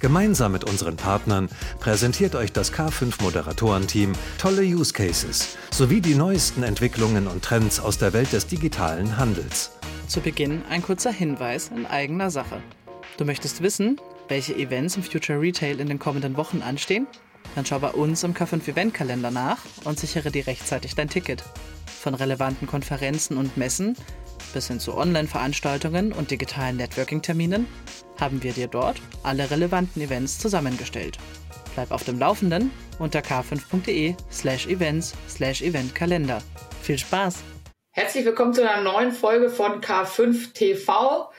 Gemeinsam mit unseren Partnern präsentiert euch das K5 Moderatorenteam tolle Use Cases sowie die neuesten Entwicklungen und Trends aus der Welt des digitalen Handels. Zu Beginn ein kurzer Hinweis in eigener Sache. Du möchtest wissen, welche Events im Future Retail in den kommenden Wochen anstehen? Dann schau bei uns im K5 Eventkalender nach und sichere dir rechtzeitig dein Ticket. Von relevanten Konferenzen und Messen bis hin zu Online-Veranstaltungen und digitalen Networking-Terminen haben wir dir dort alle relevanten Events zusammengestellt. Bleib auf dem Laufenden unter k5.de slash events slash eventkalender. Viel Spaß! Herzlich willkommen zu einer neuen Folge von K5 TV.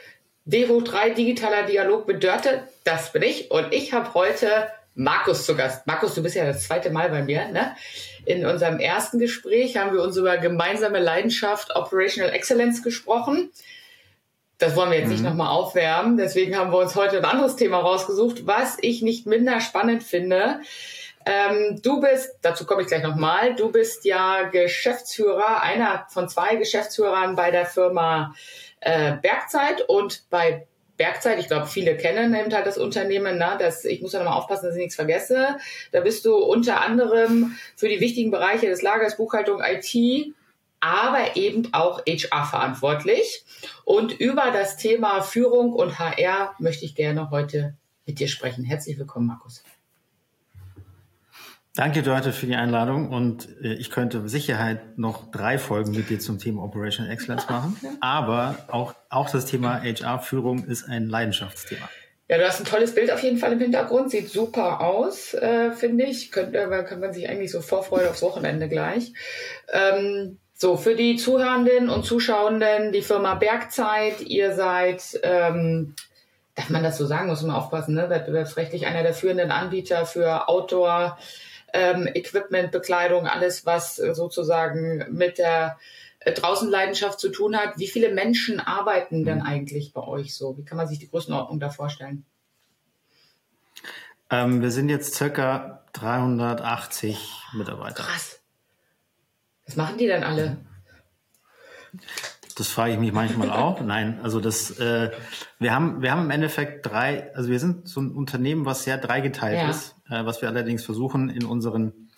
D hoch 3 digitaler Dialog mit Dörte, das bin ich. Und ich habe heute Markus zu Gast. Markus, du bist ja das zweite Mal bei mir. Ne? In unserem ersten Gespräch haben wir uns über gemeinsame Leidenschaft Operational Excellence gesprochen. Das wollen wir jetzt mhm. nicht nochmal aufwärmen. Deswegen haben wir uns heute ein anderes Thema rausgesucht, was ich nicht minder spannend finde. Ähm, du bist, dazu komme ich gleich nochmal, du bist ja Geschäftsführer, einer von zwei Geschäftsführern bei der Firma äh, Bergzeit und bei Bergzeit, ich glaube, viele kennen eben halt das Unternehmen, ne? das, ich muss ja nochmal aufpassen, dass ich nichts vergesse. Da bist du unter anderem für die wichtigen Bereiche des Lagers, Buchhaltung, IT, aber eben auch HR verantwortlich. Und über das Thema Führung und HR möchte ich gerne heute mit dir sprechen. Herzlich willkommen, Markus. Danke, Dörte, für die Einladung. Und äh, ich könnte mit Sicherheit noch drei Folgen mit dir zum Thema Operational Excellence machen. Aber auch, auch das Thema HR-Führung ist ein Leidenschaftsthema. Ja, du hast ein tolles Bild auf jeden Fall im Hintergrund. Sieht super aus, äh, finde ich. Könnte, kann man sich eigentlich so vorfreuen aufs Wochenende gleich. Ähm, so, für die Zuhörenden und Zuschauenden, die Firma Bergzeit, ihr seid, ähm, darf man das so sagen, muss man aufpassen, ne? wettbewerbsrechtlich einer der führenden Anbieter für Outdoor, ähm, Equipment, Bekleidung, alles, was sozusagen mit der äh, Draußenleidenschaft zu tun hat. Wie viele Menschen arbeiten denn eigentlich bei euch so? Wie kann man sich die Größenordnung da vorstellen? Ähm, wir sind jetzt circa 380 Mitarbeiter. Krass. Was machen die denn alle? Das frage ich mich manchmal auch. Nein, also das, äh, wir haben, wir haben im Endeffekt drei, also wir sind so ein Unternehmen, was sehr dreigeteilt ja. ist, äh, was wir allerdings versuchen in unseren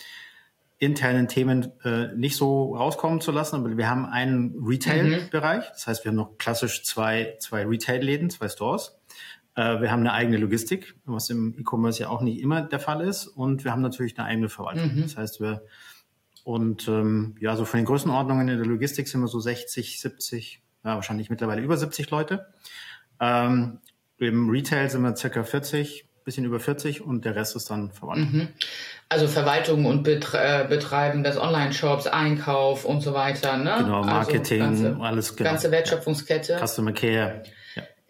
internen Themen äh, nicht so rauskommen zu lassen. Aber wir haben einen Retail-Bereich, das heißt, wir haben noch klassisch zwei, zwei Retail-Läden, zwei Stores. Äh, wir haben eine eigene Logistik, was im E-Commerce ja auch nicht immer der Fall ist. Und wir haben natürlich eine eigene Verwaltung. Mhm. Das heißt, wir und ähm, ja, so von den Größenordnungen in der Logistik sind wir so 60, 70, ja, wahrscheinlich mittlerweile über 70 Leute. Ähm, Im Retail sind wir circa 40, bisschen über 40 und der Rest ist dann Verwaltung. Mhm. Also Verwaltung und Betre äh, Betreiben des Online-Shops, Einkauf und so weiter, ne? Genau, also Marketing, also ganze, alles genau. Ganze Wertschöpfungskette. Customer Care.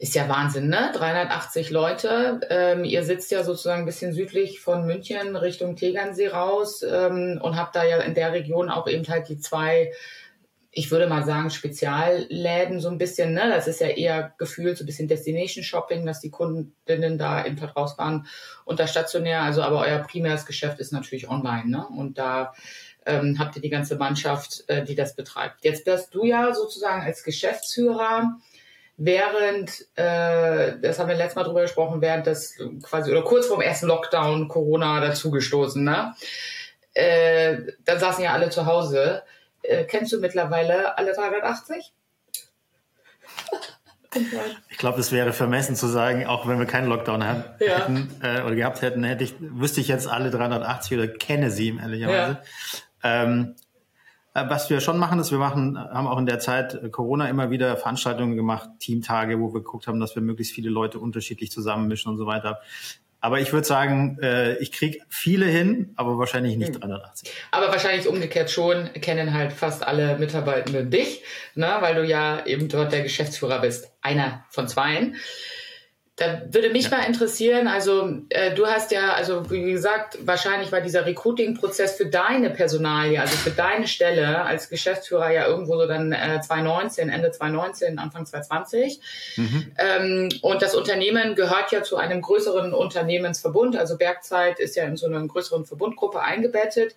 Ist ja Wahnsinn, ne? 380 Leute. Ähm, ihr sitzt ja sozusagen ein bisschen südlich von München Richtung Tegernsee raus ähm, und habt da ja in der Region auch eben halt die zwei, ich würde mal sagen, Spezialläden so ein bisschen, ne? Das ist ja eher gefühlt so ein bisschen Destination Shopping, dass die Kundinnen da eben halt rausfahren und das stationär. Also aber euer primäres Geschäft ist natürlich online, ne? Und da ähm, habt ihr die ganze Mannschaft, äh, die das betreibt. Jetzt bist du ja sozusagen als Geschäftsführer während, äh, das haben wir letztes Mal drüber gesprochen, während das quasi oder kurz vorm ersten Lockdown Corona dazugestoßen, ne? Äh, dann saßen ja alle zu Hause. Äh, kennst du mittlerweile alle 380? Ich glaube, es wäre vermessen zu sagen, auch wenn wir keinen Lockdown haben, ja. hätten äh, oder gehabt hätten, hätte ich, wüsste ich jetzt alle 380 oder kenne sie ehrlicherweise. Ja. Ähm, äh, was wir schon machen, ist, wir machen, haben auch in der Zeit äh, Corona immer wieder Veranstaltungen gemacht, Teamtage, wo wir geguckt haben, dass wir möglichst viele Leute unterschiedlich zusammenmischen und so weiter. Aber ich würde sagen, äh, ich kriege viele hin, aber wahrscheinlich nicht 380. Hm. Aber wahrscheinlich umgekehrt schon, kennen halt fast alle Mitarbeitenden dich, ne, weil du ja eben dort der Geschäftsführer bist. Einer von zweien. Da würde mich ja. mal interessieren, also äh, du hast ja, also wie gesagt, wahrscheinlich war dieser Recruiting-Prozess für deine Personalie, also für deine Stelle als Geschäftsführer ja irgendwo so dann äh, 2019, Ende 2019, Anfang 2020. Mhm. Ähm, und das Unternehmen gehört ja zu einem größeren Unternehmensverbund, also Bergzeit ist ja in so einer größeren Verbundgruppe eingebettet.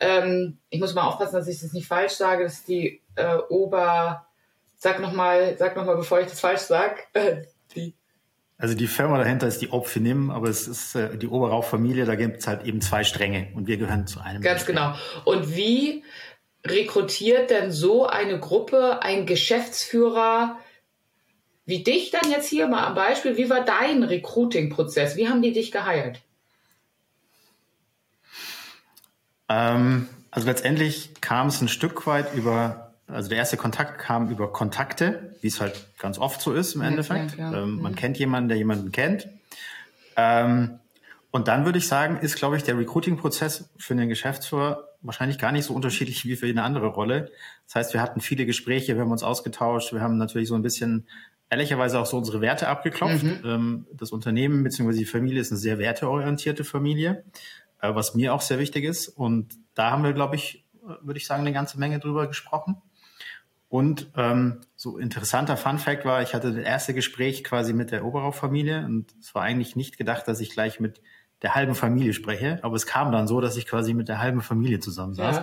Ähm, ich muss mal aufpassen, dass ich das nicht falsch sage, das ist die äh, Ober... Sag nochmal, sag noch mal, bevor ich das falsch sage, äh, die also die Firma dahinter ist die Opfinim, aber es ist äh, die Oberrauch-Familie, da gibt es halt eben zwei Stränge und wir gehören zu einem. Ganz genau. Und wie rekrutiert denn so eine Gruppe ein Geschäftsführer wie dich dann jetzt hier mal am Beispiel? Wie war dein Recruiting-Prozess? Wie haben die dich geheiert? Ähm, also letztendlich kam es ein Stück weit über also der erste Kontakt kam über Kontakte, wie es halt ganz oft so ist im Endeffekt. Ja, ähm, man mhm. kennt jemanden, der jemanden kennt. Ähm, und dann würde ich sagen, ist, glaube ich, der Recruiting-Prozess für den Geschäftsführer wahrscheinlich gar nicht so unterschiedlich wie für eine andere Rolle. Das heißt, wir hatten viele Gespräche, wir haben uns ausgetauscht, wir haben natürlich so ein bisschen ehrlicherweise auch so unsere Werte abgeklopft. Mhm. Ähm, das Unternehmen bzw. die Familie ist eine sehr werteorientierte Familie, äh, was mir auch sehr wichtig ist. Und da haben wir, glaube ich, würde ich sagen, eine ganze Menge drüber gesprochen. Und ähm, so interessanter Fun Fact war, ich hatte das erste Gespräch quasi mit der Oberrauch-Familie und es war eigentlich nicht gedacht, dass ich gleich mit der halben Familie spreche, aber es kam dann so, dass ich quasi mit der halben Familie zusammensaß.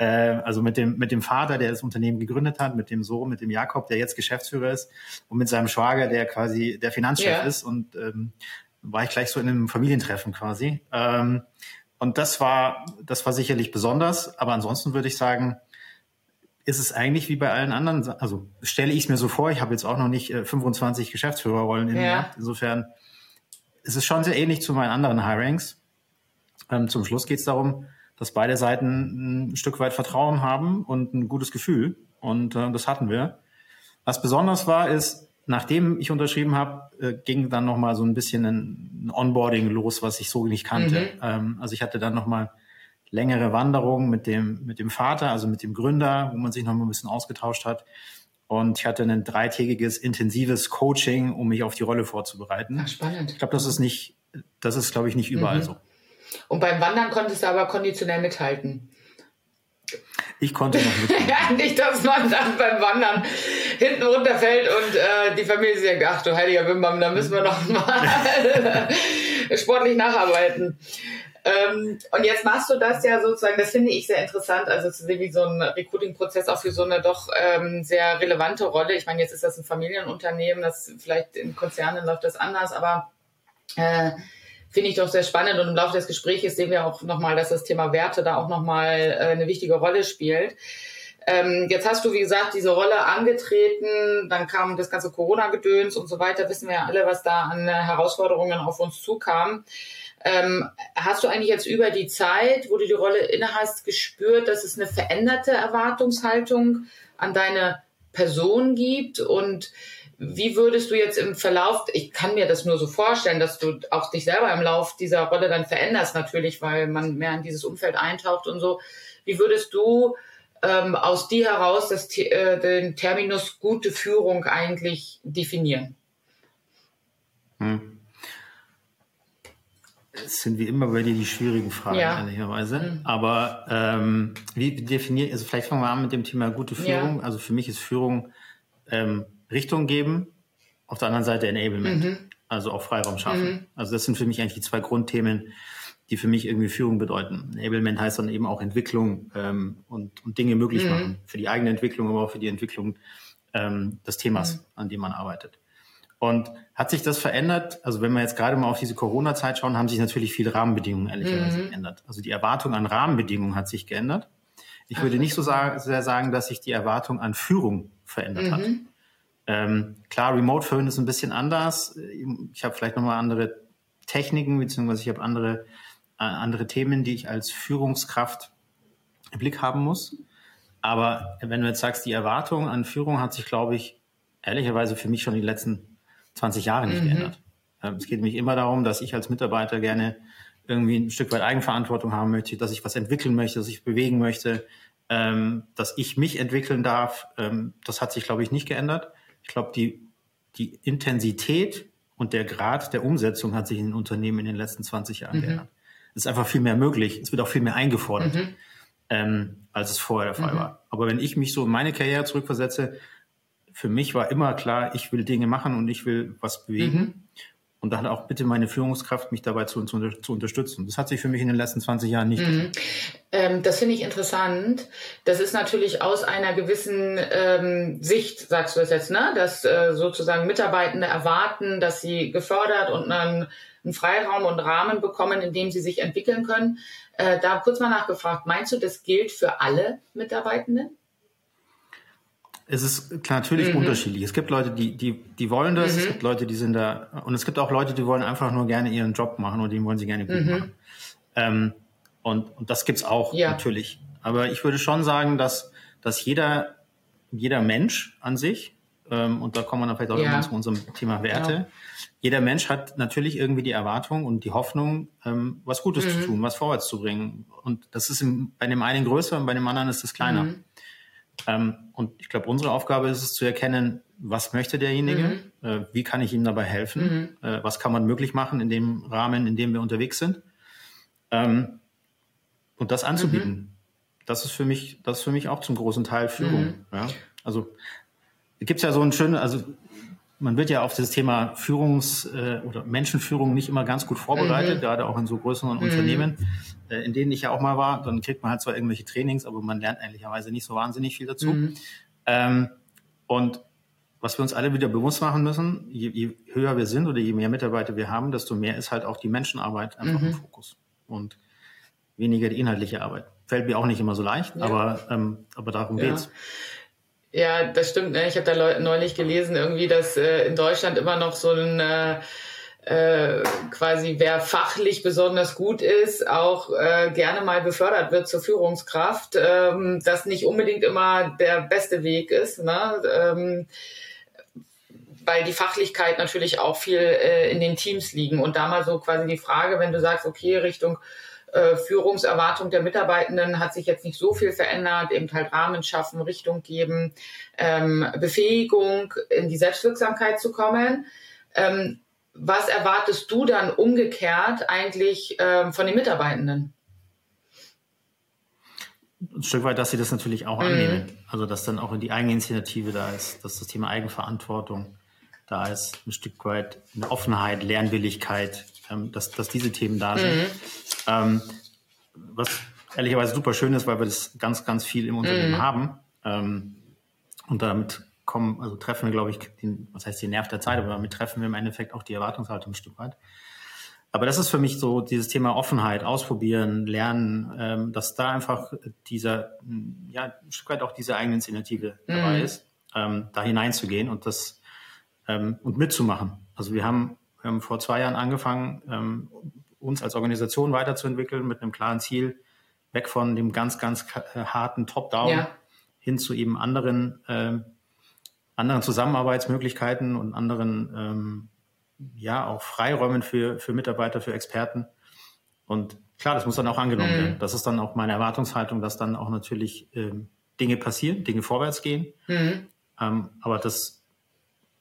Ja. Äh, also mit dem mit dem Vater, der das Unternehmen gegründet hat, mit dem Sohn, mit dem Jakob, der jetzt Geschäftsführer ist, und mit seinem Schwager, der quasi der Finanzchef ja. ist. Und ähm, war ich gleich so in einem Familientreffen quasi. Ähm, und das war das war sicherlich besonders, aber ansonsten würde ich sagen, ist es eigentlich wie bei allen anderen, also stelle ich es mir so vor, ich habe jetzt auch noch nicht äh, 25 Geschäftsführerrollen in ja. Insofern ist es schon sehr ähnlich zu meinen anderen Hirings. Ähm, zum Schluss geht es darum, dass beide Seiten ein Stück weit Vertrauen haben und ein gutes Gefühl. Und äh, das hatten wir. Was besonders war, ist, nachdem ich unterschrieben habe, äh, ging dann nochmal so ein bisschen ein, Onboarding los, was ich so nicht kannte. Mhm. Ähm, also ich hatte dann nochmal längere Wanderung mit dem, mit dem Vater, also mit dem Gründer, wo man sich noch mal ein bisschen ausgetauscht hat. Und ich hatte ein dreitägiges intensives Coaching, um mich auf die Rolle vorzubereiten. Ach, spannend. Ich glaube, das ist nicht, das ist, glaube ich, nicht überall mhm. so. Und beim Wandern konntest du aber konditionell mithalten. Ich konnte noch mithalten. ja, nicht, dass man dann beim Wandern hinten runterfällt und äh, die Familie sagt, ach du heiliger Wimbam, da müssen wir noch mal sportlich nacharbeiten. Ähm, und jetzt machst du das ja sozusagen, das finde ich sehr interessant, also zu sehen, wie so ein Recruiting-Prozess auch für so eine doch ähm, sehr relevante Rolle. Ich meine, jetzt ist das ein Familienunternehmen, das vielleicht in Konzernen läuft das anders, aber äh, finde ich doch sehr spannend und im Laufe des Gesprächs sehen wir auch nochmal, dass das Thema Werte da auch nochmal äh, eine wichtige Rolle spielt. Ähm, jetzt hast du, wie gesagt, diese Rolle angetreten, dann kam das ganze Corona-Gedöns und so weiter, wissen wir ja alle, was da an Herausforderungen auf uns zukam. Ähm, hast du eigentlich jetzt über die Zeit, wo du die Rolle innehast, gespürt, dass es eine veränderte Erwartungshaltung an deine Person gibt? Und wie würdest du jetzt im Verlauf, ich kann mir das nur so vorstellen, dass du auch dich selber im Lauf dieser Rolle dann veränderst, natürlich, weil man mehr in dieses Umfeld eintaucht und so. Wie würdest du ähm, aus dir heraus das, äh, den Terminus gute Führung eigentlich definieren? Hm. Es sind wie immer bei dir die schwierigen Fragen, ja. ehrlicherweise. Mhm. Aber ähm, wie definiert, also vielleicht fangen wir an mit dem Thema gute Führung. Ja. Also für mich ist Führung ähm, Richtung geben, auf der anderen Seite Enablement. Mhm. Also auch Freiraum schaffen. Mhm. Also das sind für mich eigentlich die zwei Grundthemen, die für mich irgendwie Führung bedeuten. Enablement heißt dann eben auch Entwicklung ähm, und, und Dinge möglich mhm. machen. Für die eigene Entwicklung, aber auch für die Entwicklung ähm, des Themas, mhm. an dem man arbeitet. Und hat sich das verändert? Also wenn wir jetzt gerade mal auf diese Corona-Zeit schauen, haben sich natürlich viele Rahmenbedingungen ehrlicherweise mhm. geändert. Also die Erwartung an Rahmenbedingungen hat sich geändert. Ich würde nicht so sehr sagen, dass sich die Erwartung an Führung verändert mhm. hat. Ähm, klar, Remote Führen ist ein bisschen anders. Ich habe vielleicht nochmal andere Techniken, beziehungsweise ich habe andere, äh, andere Themen, die ich als Führungskraft im Blick haben muss. Aber wenn du jetzt sagst, die Erwartung an Führung hat sich, glaube ich, ehrlicherweise für mich schon die letzten 20 Jahre nicht mhm. geändert. Ähm, es geht nämlich immer darum, dass ich als Mitarbeiter gerne irgendwie ein Stück weit Eigenverantwortung haben möchte, dass ich was entwickeln möchte, dass ich bewegen möchte, ähm, dass ich mich entwickeln darf. Ähm, das hat sich, glaube ich, nicht geändert. Ich glaube, die, die Intensität und der Grad der Umsetzung hat sich in den Unternehmen in den letzten 20 Jahren mhm. geändert. Es ist einfach viel mehr möglich. Es wird auch viel mehr eingefordert, mhm. als es vorher der Fall mhm. war. Aber wenn ich mich so in meine Karriere zurückversetze, für mich war immer klar, ich will Dinge machen und ich will was bewegen. Mhm. Und da hat auch bitte meine Führungskraft, mich dabei zu, zu, zu, unterstützen. Das hat sich für mich in den letzten 20 Jahren nicht mhm. ähm, Das finde ich interessant. Das ist natürlich aus einer gewissen ähm, Sicht, sagst du es jetzt, ne? dass äh, sozusagen Mitarbeitende erwarten, dass sie gefördert und einen, einen Freiraum und Rahmen bekommen, in dem sie sich entwickeln können. Äh, da kurz mal nachgefragt, meinst du, das gilt für alle Mitarbeitenden? Es ist klar, natürlich mhm. unterschiedlich. Es gibt Leute, die, die, die wollen das, mhm. es gibt Leute, die sind da, und es gibt auch Leute, die wollen einfach nur gerne ihren Job machen und den wollen sie gerne gut mhm. machen. Ähm, und, und das gibt's auch ja. natürlich. Aber ich würde schon sagen, dass, dass jeder, jeder Mensch an sich, ähm, und da kommen wir dann vielleicht auch ja. zu unserem Thema Werte, ja. jeder Mensch hat natürlich irgendwie die Erwartung und die Hoffnung, ähm, was Gutes zu mhm. tun, was vorwärts zu bringen. Und das ist im, bei dem einen größer und bei dem anderen ist es kleiner. Ähm, und ich glaube, unsere Aufgabe ist es zu erkennen, was möchte derjenige, mhm. äh, wie kann ich ihm dabei helfen, mhm. äh, was kann man möglich machen in dem Rahmen, in dem wir unterwegs sind. Ähm, und das anzubieten. Mhm. Das ist für mich, das ist für mich auch zum großen Teil Führung. Mhm. Ja? Also gibt es ja so ein schönes, also man wird ja auf das Thema Führungs- äh, oder Menschenführung nicht immer ganz gut vorbereitet, mhm. gerade auch in so größeren mhm. Unternehmen, in denen ich ja auch mal war. Dann kriegt man halt zwar irgendwelche Trainings, aber man lernt ehrlicherweise nicht so wahnsinnig viel dazu. Mhm. Ähm, und was wir uns alle wieder bewusst machen müssen, je, je, höher wir sind oder je mehr Mitarbeiter wir haben, desto mehr ist halt auch die Menschenarbeit einfach im mhm. Fokus. Und weniger die inhaltliche Arbeit. Fällt mir auch nicht immer so leicht, ja. aber, ähm, aber darum ja. geht's. Ja, das stimmt. Ne? Ich habe da neulich gelesen, irgendwie, dass äh, in Deutschland immer noch so ein äh, äh, quasi wer fachlich besonders gut ist, auch äh, gerne mal befördert wird zur Führungskraft, ähm, das nicht unbedingt immer der beste Weg ist, ne? ähm, weil die Fachlichkeit natürlich auch viel äh, in den Teams liegen. Und da mal so quasi die Frage, wenn du sagst, okay, Richtung äh, Führungserwartung der Mitarbeitenden hat sich jetzt nicht so viel verändert, eben halt Rahmen schaffen, Richtung geben, ähm, Befähigung in die Selbstwirksamkeit zu kommen. Ähm, was erwartest du dann umgekehrt eigentlich ähm, von den Mitarbeitenden? Ein Stück weit, dass sie das natürlich auch mhm. annehmen. Also, dass dann auch in die Eigeninitiative da ist, dass das Thema Eigenverantwortung da ist, ein Stück weit eine Offenheit, Lernwilligkeit, ähm, dass, dass diese Themen da sind. Mhm. Ähm, was ehrlicherweise super schön ist, weil wir das ganz, ganz viel im Unternehmen mhm. haben. Ähm, und damit kommen, also treffen wir, glaube ich, den, was heißt den Nerv der Zeit, aber damit treffen wir im Endeffekt auch die Erwartungshaltung ein Stück weit. Aber das ist für mich so dieses Thema Offenheit, ausprobieren, lernen, ähm, dass da einfach dieser, ja, ein Stück weit auch diese eigene Initiative mhm. dabei ist, ähm, da hineinzugehen und das ähm, und mitzumachen. Also wir haben, wir haben vor zwei Jahren angefangen, ähm, uns als Organisation weiterzuentwickeln mit einem klaren Ziel, weg von dem ganz, ganz harten Top-Down ja. hin zu eben anderen, äh, anderen Zusammenarbeitsmöglichkeiten und anderen, ähm, ja, auch Freiräumen für, für Mitarbeiter, für Experten. Und klar, das muss dann auch angenommen mhm. werden. Das ist dann auch meine Erwartungshaltung, dass dann auch natürlich ähm, Dinge passieren, Dinge vorwärts gehen. Mhm. Ähm, aber das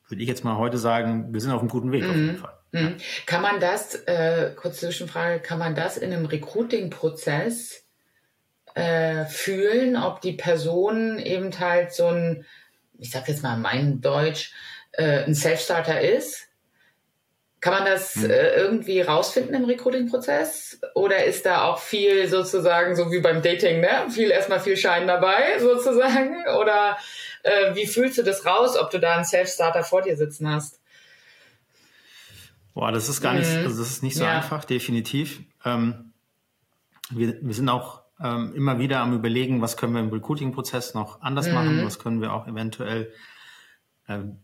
würde ich jetzt mal heute sagen, wir sind auf einem guten Weg mhm. auf jeden Fall. Mhm. Kann man das, äh, kurze Zwischenfrage, kann man das in einem Recruiting-Prozess äh, fühlen, ob die Person eben halt so ein, ich sag jetzt mal mein Deutsch, äh, ein Self-Starter ist? Kann man das hm. äh, irgendwie rausfinden im Recruiting-Prozess? Oder ist da auch viel sozusagen, so wie beim Dating, ne? Viel erstmal viel Schein dabei, sozusagen? Oder äh, wie fühlst du das raus, ob du da einen Self-Starter vor dir sitzen hast? Boah, das ist gar nicht, mhm. also das ist nicht so ja. einfach, definitiv. Ähm, wir, wir sind auch ähm, immer wieder am überlegen, was können wir im Recruiting-Prozess noch anders mhm. machen, was können wir auch eventuell ähm,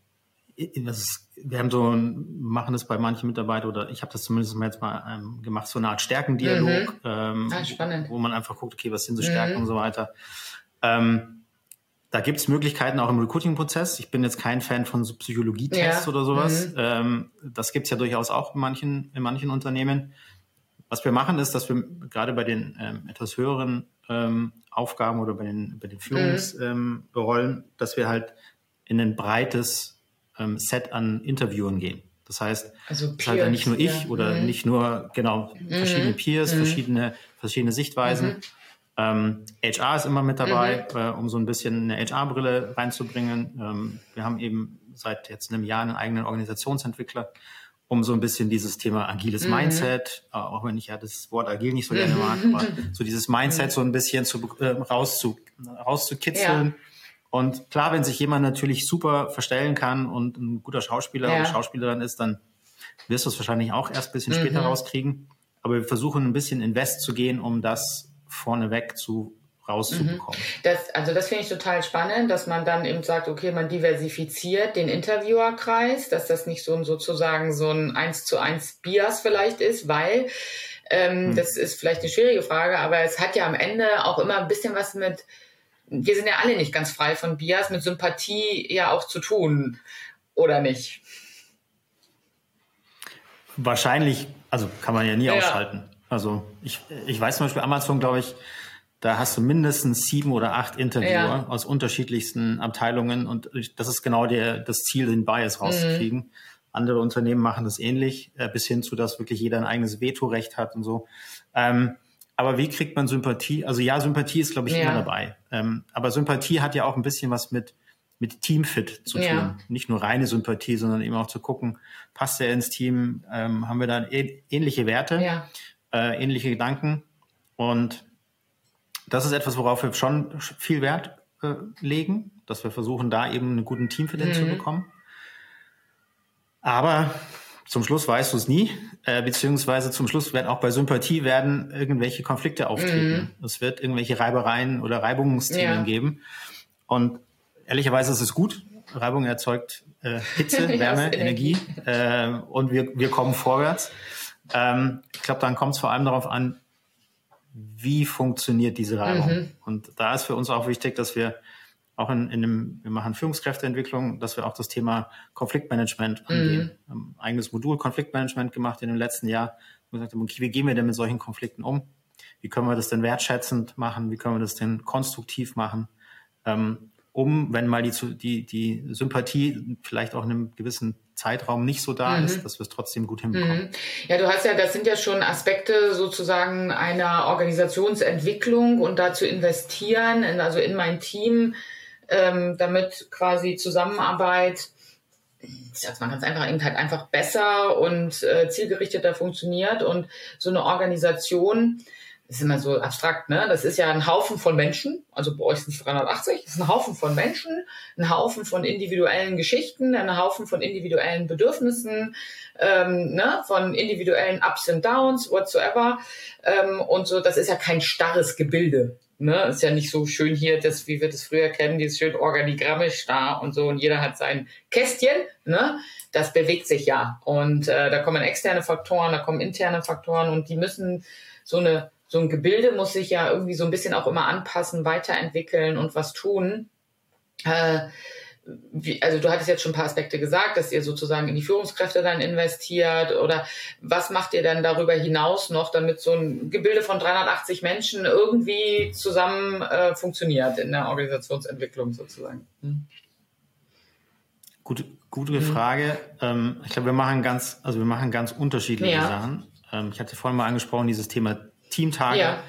ist, wir haben so machen das bei manchen Mitarbeitern oder ich habe das zumindest mal jetzt mal ähm, gemacht, so eine Art Stärkendialog, mhm. ähm, ah, wo man einfach guckt, okay, was sind so Stärken mhm. und so weiter. Ähm, da gibt es Möglichkeiten auch im Recruiting-Prozess. Ich bin jetzt kein Fan von so Psychologietests ja. oder sowas. Mhm. Ähm, das gibt es ja durchaus auch in manchen, in manchen Unternehmen. Was wir machen, ist, dass wir gerade bei den ähm, etwas höheren ähm, Aufgaben oder bei den, bei den Führungsrollen, mhm. ähm, dass wir halt in ein breites ähm, Set an Interviewen gehen. Das heißt, Also es ist halt dann nicht nur ich Peers, ja. oder Mhm. nicht nur, genau, verschiedene Peers, verschiedene, verschiedene Sichtweisen. Mhm. Ähm, HR ist immer mit dabei, äh, um so ein bisschen eine HR-Brille reinzubringen. Ähm, wir haben eben seit jetzt einem Jahr einen eigenen Organisationsentwickler, um so ein bisschen dieses Thema agiles Mhm. Mindset, äh, auch wenn ich ja das Wort agil nicht so gerne mag, aber so dieses Mindset so ein bisschen zu, äh, rauszu, rauszukitzeln. Ja. Und klar, wenn sich jemand natürlich super verstellen kann und ein guter Schauspieler Ja. oder Schauspielerin ist, dann wirst du es wahrscheinlich auch erst ein bisschen später rauskriegen. Aber wir versuchen ein bisschen invest zu gehen, um das vorneweg zu rauszubekommen. Das, also das finde ich total spannend, dass man dann eben sagt, okay, man diversifiziert den Interviewerkreis, dass das nicht so ein sozusagen so ein eins zu eins Bias vielleicht ist, weil ähm, das ist vielleicht eine schwierige Frage, aber es hat ja am Ende auch immer ein bisschen was mit, wir sind ja alle nicht ganz frei von Bias, mit Sympathie ja auch zu tun, oder nicht? Wahrscheinlich, also kann man ja nie Ja. ausschalten. Also ich, ich weiß zum Beispiel Amazon, glaube ich, da hast du mindestens sieben oder acht Interviewer Ja. aus unterschiedlichsten Abteilungen und das ist genau der, das Ziel, den Bias rauszukriegen. Mhm. Andere Unternehmen machen das ähnlich, äh, bis hin zu, dass wirklich jeder ein eigenes Vetorecht hat und so. Ähm, aber wie kriegt man Sympathie? Also ja, Sympathie ist, glaube ich, Ja. immer dabei. Ähm, aber Sympathie hat ja auch ein bisschen was mit, mit Teamfit zu tun. Ja. Nicht nur reine Sympathie, sondern eben auch zu gucken, passt er ins Team? Ähm, haben wir da ähnliche Werte? Ja. äh, ähnliche Gedanken. Und das ist etwas, worauf wir schon viel Wert äh, legen, dass wir versuchen, da eben einen guten Teamfit hinzubekommen. Aber zum Schluss weißt du es nie, äh, beziehungsweise zum Schluss werden auch bei Sympathie werden irgendwelche Konflikte auftreten. Es wird irgendwelche Reibereien oder Reibungsthemen Ja. geben. Und ehrlicherweise ist es gut. Reibung erzeugt äh, Hitze, Wärme, Energie. äh, und wir, wir kommen vorwärts. Ähm, ich glaube, dann kommt es vor allem darauf an, wie funktioniert diese Reibung. Mhm. Und da ist für uns auch wichtig, dass wir auch in, in dem, wir machen Führungskräfteentwicklung, dass wir auch das Thema Konfliktmanagement angehen. Wir haben ein eigenes Modul Konfliktmanagement gemacht in dem letzten Jahr. wo Wir gesagt haben, okay, wie gehen wir denn mit solchen Konflikten um? Wie können wir das denn wertschätzend machen? Wie können wir das denn konstruktiv machen? Ähm, um, wenn mal die, die, die Sympathie vielleicht auch in einem gewissen Zeitraum nicht so da ist, dass wir es trotzdem gut hinbekommen. Ja, du hast ja, das sind ja schon Aspekte sozusagen einer Organisationsentwicklung und da zu investieren, in, also in mein Team, ähm, damit quasi Zusammenarbeit, ich sag's mal ganz einfach, eben halt einfach besser und äh, zielgerichteter funktioniert und so eine Organisation, das ist immer so abstrakt, ne? Das ist ja ein Haufen von Menschen, also bei euch sind es 380, das ist ein Haufen von Menschen, ein Haufen von individuellen Geschichten, ein Haufen von individuellen Bedürfnissen, ähm, ne? von individuellen Ups und Downs, whatsoever. Ähm, und so, das ist ja kein starres Gebilde. Ne? Ist ja nicht so schön hier, das, wie wir das früher kennen, dieses schön organigrammisch da und so, und jeder hat sein Kästchen, ne? Das bewegt sich ja. Und äh, da kommen externe Faktoren, da kommen interne Faktoren und die müssen so eine so ein Gebilde muss sich ja irgendwie so ein bisschen auch immer anpassen, weiterentwickeln und was tun. Äh, wie, also du hattest jetzt schon ein paar Aspekte gesagt, dass ihr sozusagen in die Führungskräfte dann investiert oder was macht ihr dann darüber hinaus noch, damit so ein Gebilde von 380 Menschen irgendwie zusammen äh, funktioniert in der Organisationsentwicklung sozusagen? Hm. Gute, gute Frage. Ähm, ich glaube, wir machen ganz, also wir machen ganz unterschiedliche Ja. Sachen. Ähm, ich hatte vorhin mal angesprochen, dieses Thema Teamtage, Ja.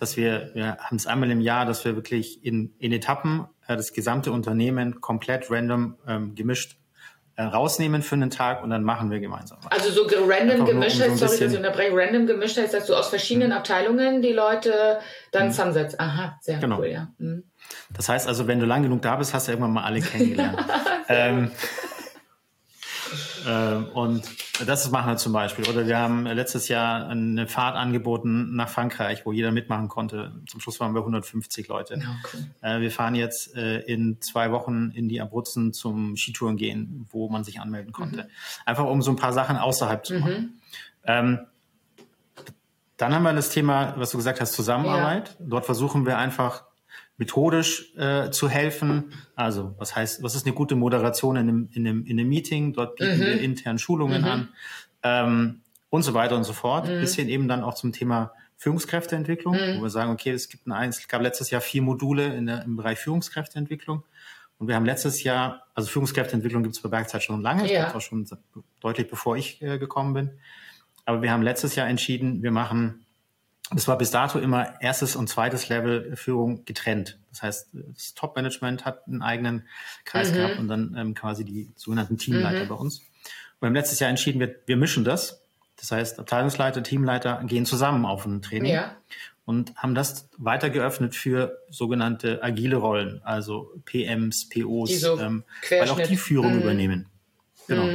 dass wir, wir haben es einmal im Jahr, dass wir wirklich in, in Etappen äh, das gesamte Unternehmen komplett random ähm, gemischt äh, rausnehmen für einen Tag und dann machen wir gemeinsam was. Also so random gemischt um so heißt, sorry, dass ich unterbreche, random gemischt heißt, dass du aus verschiedenen Abteilungen die Leute dann zusammensetzt. Aha, sehr Genau. cool, ja. Hm. Das heißt also, wenn du lang genug da bist, hast du irgendwann mal alle kennengelernt. ähm, und das machen wir zum Beispiel. Oder wir haben letztes Jahr eine Fahrt angeboten nach Frankreich, wo jeder mitmachen konnte. Zum Schluss waren wir 150 Leute. Ja, cool. Äh, wir fahren jetzt äh, in zwei Wochen in die Abruzzen zum Skitouren gehen, wo man sich anmelden konnte. Einfach um so ein paar Sachen außerhalb zu machen. Ähm, dann haben wir das Thema, was du gesagt hast, Zusammenarbeit. Dort versuchen wir einfach methodisch äh, zu helfen. Also, was heißt, was ist eine gute Moderation in einem, in einem, in einem Meeting? Dort bieten wir intern Schulungen an ähm, und so weiter und so fort. Bis hin eben dann auch zum Thema Führungskräfteentwicklung, wo wir sagen, okay, es gibt ein, es gab letztes Jahr vier Module in der, im Bereich Führungskräfteentwicklung, Und wir haben letztes Jahr, also Führungskräfteentwicklung gibt es bei Bergzeit schon lange, Ja. das war schon deutlich bevor ich äh, gekommen bin. Aber wir haben letztes Jahr entschieden, wir machen, das war bis dato immer erstes und zweites Level Führung getrennt. Das heißt, das Top-Management hat einen eigenen Kreis gehabt und dann ähm, quasi die sogenannten Teamleiter bei uns. Und wir haben letztes Jahr entschieden, wir, wir mischen das. Das heißt, Abteilungsleiter, Teamleiter gehen zusammen auf ein Training Ja. und haben das weiter geöffnet für sogenannte agile Rollen, also PMs, POs, Die so ähm, weil auch die Führung Mhm. übernehmen. Genau.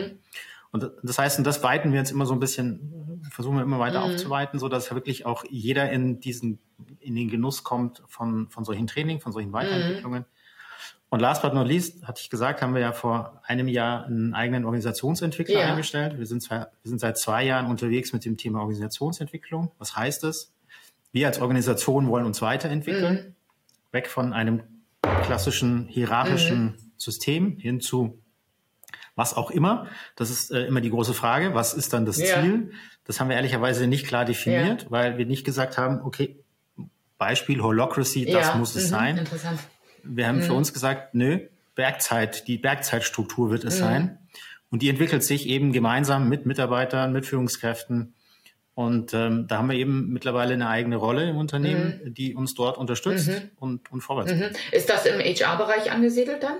Und das heißt, und das weiten wir jetzt immer so ein bisschen, versuchen wir immer weiter Mhm. aufzuweiten, so dass wirklich auch jeder in diesen, in den Genuss kommt von, von solchen Training, von solchen Weiterentwicklungen. Und last but not least, hatte ich gesagt, haben wir ja vor einem Jahr einen eigenen Organisationsentwickler Ja. eingestellt. Wir sind, zwar, wir sind seit zwei Jahren unterwegs mit dem Thema Organisationsentwicklung. Was heißt das? Wir als Organisation wollen uns weiterentwickeln, weg von einem klassischen hierarchischen System hin zu was auch immer. Das ist äh, immer die große Frage. Was ist dann das Ja. Ziel? Das haben wir ehrlicherweise nicht klar definiert, weil wir nicht gesagt haben, okay, Beispiel Holocracy, das ja. muss es mhm. sein. Interessant. Wir haben für uns gesagt, nö, Bergzeit, die Bergzeitstruktur wird es sein. Und die entwickelt sich eben gemeinsam mit Mitarbeitern, mit Führungskräften. Und ähm, da haben wir eben mittlerweile eine eigene Rolle im Unternehmen, die uns dort unterstützt und, und vorwärts bringt. Ist das im HR-Bereich angesiedelt dann?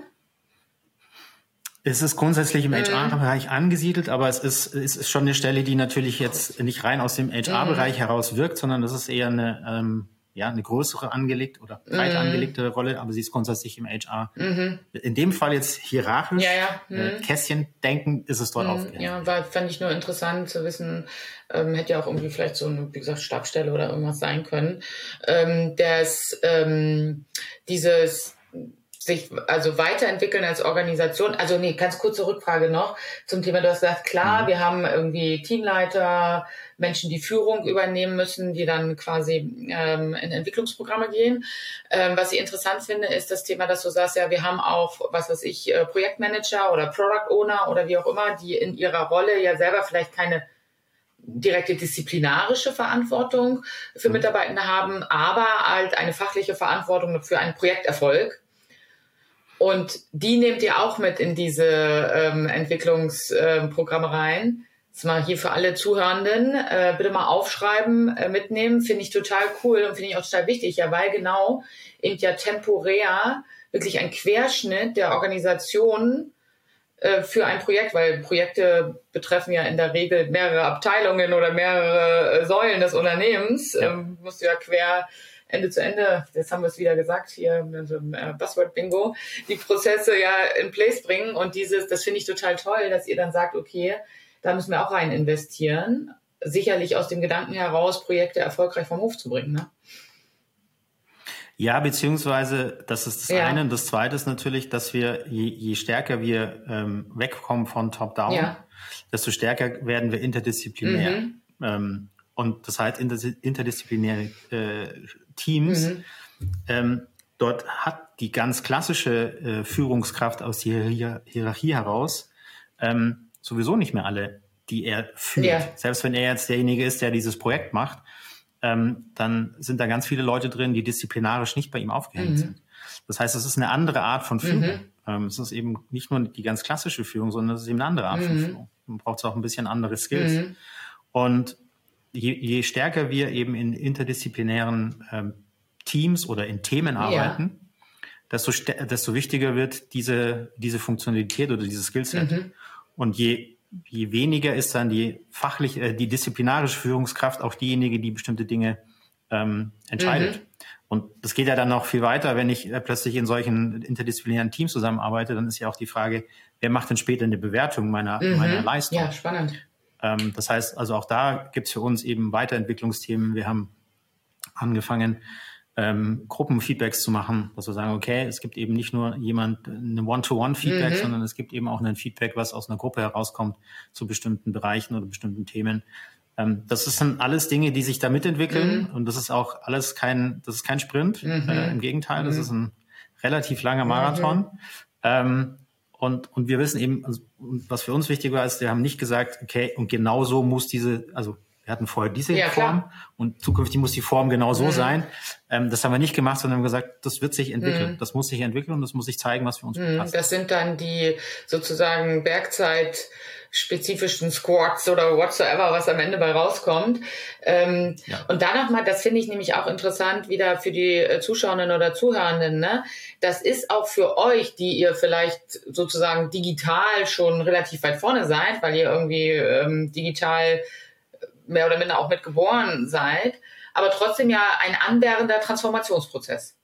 Es ist grundsätzlich im HR-Bereich angesiedelt, aber es ist, es ist schon eine Stelle, die natürlich jetzt nicht rein aus dem HR-Bereich heraus wirkt, sondern das ist eher eine, ähm, ja, eine größere angelegt oder breiter angelegte Rolle, aber sie ist grundsätzlich im HR. In dem Fall jetzt hierarchisch, Ja, ja. äh, Kästchen denken, ist es dort aufgehängt. Ja, war, fand ich nur interessant zu wissen, ähm, hätte ja auch irgendwie vielleicht so eine, wie gesagt, Stabstelle oder irgendwas sein können, ähm, dass ähm, dieses sich also weiterentwickeln als Organisation. Also nee, ganz kurze Rückfrage noch zum Thema. Du hast gesagt, klar, wir haben irgendwie Teamleiter, Menschen, die Führung übernehmen müssen, die dann quasi ähm, in Entwicklungsprogramme gehen. Ähm, was ich interessant finde, ist das Thema, dass du sagst, ja, wir haben auch, was weiß ich, äh, Projektmanager oder Product Owner oder wie auch immer, die in ihrer Rolle ja selber vielleicht keine direkte disziplinarische Verantwortung für Mitarbeitende haben, aber halt eine fachliche Verantwortung für einen Projekterfolg. Und die nehmt ihr auch mit in diese ähm, Entwicklungsprogramme rein. Das ist mal hier für alle Zuhörenden. Äh, bitte mal aufschreiben, äh, mitnehmen. Finde ich total cool und finde ich auch total wichtig. Ja, weil genau eben ja temporär wirklich ein Querschnitt der Organisation äh, für ein Projekt, weil Projekte betreffen ja in der Regel mehrere Abteilungen oder mehrere äh, Säulen des Unternehmens. Ja. Ähm, musst du ja quer Ende zu Ende, jetzt haben wir es wieder gesagt hier mit einem äh, Buzzword-Bingo, die Prozesse ja in place bringen und dieses, das finde ich total toll, dass ihr dann sagt, okay, da müssen wir auch rein investieren. Sicherlich aus dem Gedanken heraus, Projekte erfolgreich vom Hof zu bringen. Ne? Ja, beziehungsweise das ist das Ja. eine. Und das zweite ist natürlich, dass wir, je, je stärker wir ähm, wegkommen von Top-Down, Ja. desto stärker werden wir interdisziplinär. Mhm. Ähm, und das heißt, inter, interdisziplinäre äh, Teams, Mhm. ähm, dort hat die ganz klassische äh, Führungskraft aus der Hierarchie, Hierarchie heraus ähm, sowieso nicht mehr alle, die er führt. Ja. Selbst wenn er jetzt derjenige ist, der dieses Projekt macht, ähm, dann sind da ganz viele Leute drin, die disziplinarisch nicht bei ihm aufgehängt Mhm. sind. Das heißt, es ist eine andere Art von Führung. Ähm, es ist eben nicht nur die ganz klassische Führung, sondern es ist eben eine andere Art von Führung. Man braucht auch ein bisschen andere Skills. Mhm. Und je, je stärker wir eben in interdisziplinären ähm, Teams oder in Themen arbeiten, desto, stä- desto wichtiger wird diese, diese Funktionalität oder dieses Skillset. Mhm. Und je, je weniger ist dann die fachlich, äh, die disziplinarische Führungskraft auch diejenige, die bestimmte Dinge ähm, entscheidet. Und das geht ja dann noch viel weiter, wenn ich äh, plötzlich in solchen interdisziplinären Teams zusammenarbeite, dann ist ja auch die Frage, wer macht denn später eine Bewertung meiner, meiner Leistung? Ja, spannend. Ähm, das heißt, also auch da gibt's für uns eben Weiterentwicklungsthemen. Wir haben angefangen, ähm, Gruppenfeedbacks zu machen, dass wir sagen, okay, es gibt eben nicht nur jemand eine One-to-One-Feedback, sondern es gibt eben auch ein Feedback, was aus einer Gruppe herauskommt zu bestimmten Bereichen oder bestimmten Themen. Ähm, das sind alles Dinge, die sich da mitentwickeln und das ist auch alles kein, das ist kein Sprint. Äh, Im Gegenteil, das ist ein relativ langer Marathon. Ähm, und, und wir wissen eben, also, was für uns wichtig war, ist, wir haben nicht gesagt, okay, und genau so muss diese, also wir hatten vorher diese ja, Form klar. und zukünftig muss die Form genau so mhm. sein. Ähm, das haben wir nicht gemacht, sondern haben gesagt, das wird sich entwickeln. Mhm. Das muss sich entwickeln und das muss sich zeigen, was für uns mhm. passt. Das sind dann die sozusagen Bergzeit spezifischen Squats oder whatsoever, was am Ende bei rauskommt. Ähm, ja. Und dann nochmal, das finde ich nämlich auch interessant, wieder für die äh, Zuschauerinnen oder Zuhörenden, ne? Das ist auch für euch, die ihr vielleicht sozusagen digital schon relativ weit vorne seid, weil ihr irgendwie ähm, digital mehr oder minder auch mit geboren seid, aber trotzdem ja ein anwährender Transformationsprozess.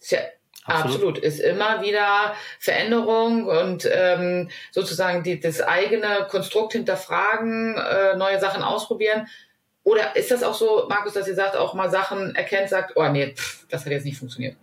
Ist ja Absolut. Absolut. Ist immer wieder Veränderung und ähm, sozusagen die, das eigene Konstrukt hinterfragen, äh, neue Sachen ausprobieren. Oder ist das auch so, Markus, dass ihr sagt, auch mal Sachen erkennt, sagt, oh nee, pff, das hat jetzt nicht funktioniert.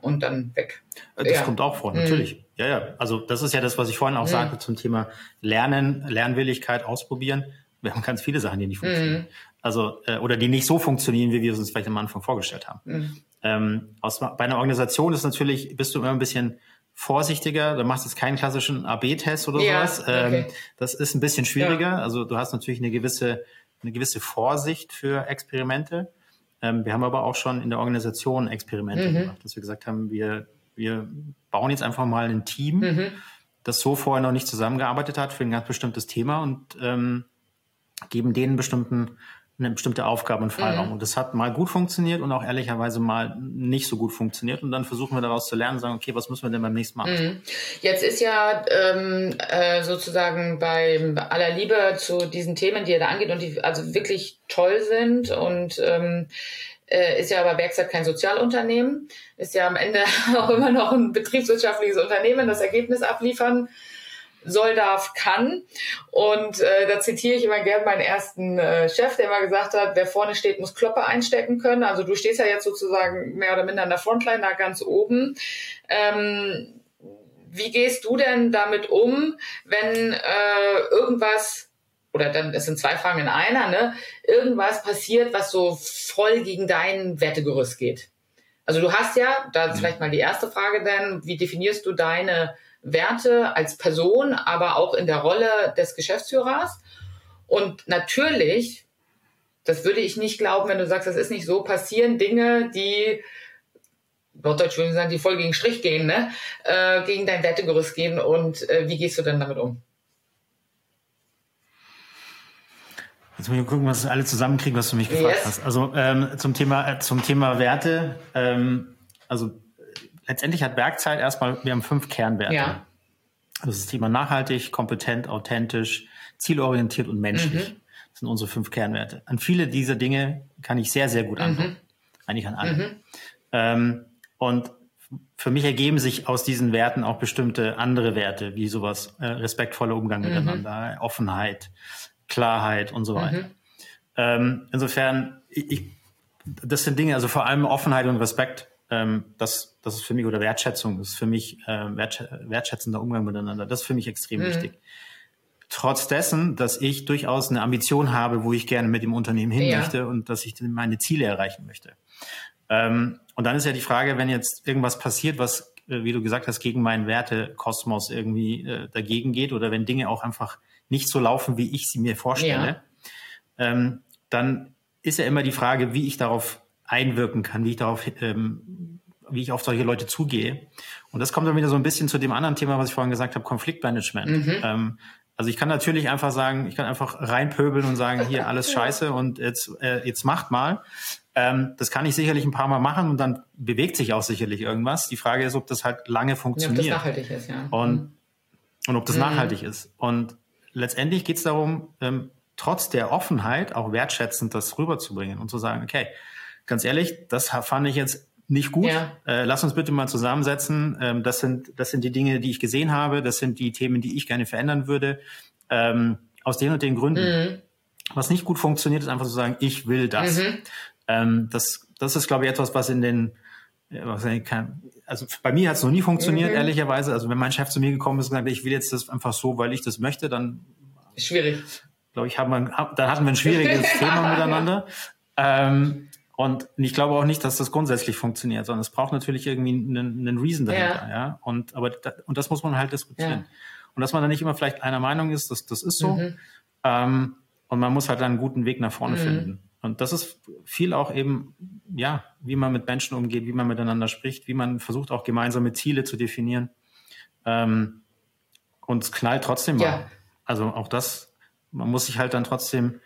Und dann weg. Äh, das ja. kommt auch vor, natürlich. Mhm. Ja, ja. Also das ist ja das, was ich vorhin auch mhm. sagte zum Thema Lernen, Lernwilligkeit, ausprobieren wir haben ganz viele Sachen, die nicht funktionieren. Mhm. Also, äh, oder die nicht so funktionieren, wie wir es uns vielleicht am Anfang vorgestellt haben. Mhm. Ähm, aus, bei einer Organisation ist natürlich, bist du immer ein bisschen vorsichtiger, du machst jetzt keinen klassischen AB-Test oder ja, sowas. Ähm, okay. Das ist ein bisschen schwieriger. Ja. Also du hast natürlich eine gewisse, eine gewisse Vorsicht für Experimente. Ähm, wir haben aber auch schon in der Organisation Experimente mhm. gemacht, dass wir gesagt haben, wir, wir bauen jetzt einfach mal ein Team, mhm. das so vorher noch nicht zusammengearbeitet hat für ein ganz bestimmtes Thema und ähm, geben denen bestimmten eine bestimmte Aufgabe und Freiraum. Mhm. Und das hat mal gut funktioniert und auch ehrlicherweise mal nicht so gut funktioniert. Und dann versuchen wir daraus zu lernen und sagen, okay, was müssen wir denn beim nächsten Mal machen? Mhm. Jetzt ist ja ähm, äh, sozusagen bei aller Liebe zu diesen Themen, die ihr da angeht und die also wirklich toll sind und ähm, äh, ist ja aber Werkstatt kein Sozialunternehmen, ist ja am Ende auch immer noch ein betriebswirtschaftliches Unternehmen, das Ergebnis abliefern soll, darf, kann. Und äh, da zitiere ich immer gern meinen ersten äh, Chef, der immer gesagt hat, wer vorne steht, muss Kloppe einstecken können. Also du stehst ja jetzt sozusagen mehr oder minder an der Frontline da ganz oben. Ähm, wie gehst du denn damit um, wenn äh, irgendwas oder dann, es sind zwei Fragen in einer, ne? Irgendwas passiert, was so voll gegen dein Wertegerüst geht. Also du hast ja, da ist mhm. vielleicht mal die erste Frage denn, wie definierst du deine Werte als Person, aber auch in der Rolle des Geschäftsführers. Und natürlich, das würde ich nicht glauben, wenn du sagst, das ist nicht so, passieren Dinge, die Norddeutsch würden sagen, die voll gegen Strich gehen, ne? Äh, gegen dein Wertegerüst gehen. Und äh, wie gehst du denn damit um? Jetzt muss ich gucken, was alle zusammenkriegen, was du mich gefragt yes. hast. Also ähm, zum Thema äh, zum Thema Werte. Ähm, also letztendlich hat Werkzeit erstmal, wir haben fünf Kernwerte. Ja. Das ist das Thema nachhaltig, kompetent, authentisch, zielorientiert und menschlich. Mhm. Das sind unsere fünf Kernwerte. An viele dieser Dinge kann ich sehr, sehr gut antworten. Mhm. Eigentlich an alle. Mhm. Ähm, und für mich ergeben sich aus diesen Werten auch bestimmte andere Werte, wie sowas, äh, respektvoller Umgang mhm. miteinander, Offenheit, Klarheit und so weiter. Mhm. Ähm, insofern, ich, ich, das sind Dinge, also vor allem Offenheit und Respekt ähm, das, das ist für mich, oder Wertschätzung, das ist für mich äh, wertsch wertschätzender Umgang miteinander. Das ist für mich extrem mhm. wichtig. Trotz dessen, dass ich durchaus eine Ambition habe, wo ich gerne mit dem Unternehmen hin ja. möchte und dass ich meine Ziele erreichen möchte. Ähm, und dann ist ja die Frage, wenn jetzt irgendwas passiert, was, äh, wie du gesagt hast, gegen meinen Wertekosmos irgendwie äh, dagegen geht oder wenn Dinge auch einfach nicht so laufen, wie ich sie mir vorstelle, ja. ähm, dann ist ja immer die Frage, wie ich darauf einwirken kann, wie ich darauf, ähm, wie ich auf solche Leute zugehe. Und das kommt dann wieder so ein bisschen zu dem anderen Thema, was ich vorhin gesagt habe, Konfliktmanagement. Mhm. Ähm, also ich kann natürlich einfach sagen, ich kann einfach reinpöbeln und sagen, hier alles scheiße und jetzt, äh, jetzt macht mal. Ähm, das kann ich sicherlich ein paar Mal machen und dann bewegt sich auch sicherlich irgendwas. Die Frage ist, ob das halt lange funktioniert. Ja, ob das nachhaltig ist, ja. Und, mhm. und ob das mhm. nachhaltig ist. Und letztendlich geht es darum, ähm, trotz der Offenheit auch wertschätzend das rüberzubringen und zu sagen, okay, ganz ehrlich, das fand ich jetzt nicht gut. Ja. Äh, lass uns bitte mal zusammensetzen. Ähm, das sind das sind die Dinge, die ich gesehen habe. Das sind die Themen, die ich gerne verändern würde. Ähm, aus den und den Gründen. Mhm. Was nicht gut funktioniert, ist einfach zu sagen, ich will das. Mhm. Ähm, das das ist, glaube ich, etwas, was in den was kann, also bei mir hat es noch nie funktioniert, mhm. ehrlicherweise. Also wenn mein Chef zu mir gekommen ist und gesagt, ich will jetzt das einfach so, weil ich das möchte, dann schwierig. Glaube ich, haben wir, dann hatten wir ein schwieriges Thema miteinander. Ähm, und ich glaube auch nicht, dass das grundsätzlich funktioniert, sondern es braucht natürlich irgendwie einen, einen Reason dahinter, ja. ja? Und aber da, und das muss man halt diskutieren. Ja. Und dass man da nicht immer vielleicht einer Meinung ist, das, das ist so. Mhm. Ähm, und man muss halt einen guten Weg nach vorne mhm. finden. Und das ist viel auch eben, ja, wie man mit Menschen umgeht, wie man miteinander spricht, wie man versucht auch gemeinsame Ziele zu definieren. Ähm, und es knallt trotzdem mal. Ja. Also auch das, man muss sich halt dann trotzdem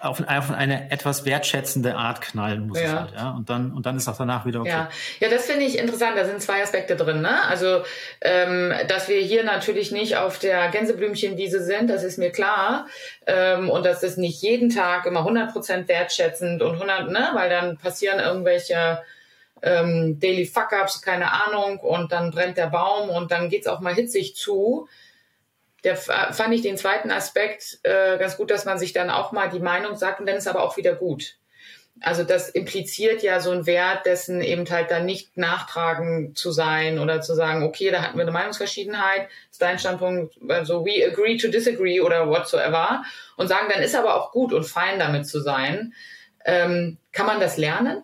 auf, auf eine etwas wertschätzende Art knallen muss ja. es halt, ja. Und dann, und dann ist auch danach wieder okay. Ja, ja das finde ich interessant. Da sind zwei Aspekte drin, ne? Also, ähm, dass wir hier natürlich nicht auf der Gänseblümchenwiese sind, das ist mir klar. Ähm, und das ist nicht jeden Tag immer 100% wertschätzend und 100, ne? Weil dann passieren irgendwelche, ähm, Daily Fuck-Ups, keine Ahnung, und dann brennt der Baum und dann geht's auch mal hitzig zu der fand ich den zweiten Aspekt äh, ganz gut, dass man sich dann auch mal die Meinung sagt und dann ist aber auch wieder gut. Also das impliziert ja so einen Wert, dessen eben halt dann nicht nachtragen zu sein oder zu sagen, okay, da hatten wir eine Meinungsverschiedenheit, ist dein Standpunkt, also we agree to disagree oder whatsoever und sagen, dann ist aber auch gut und fein damit zu sein. Ähm, kann man das lernen?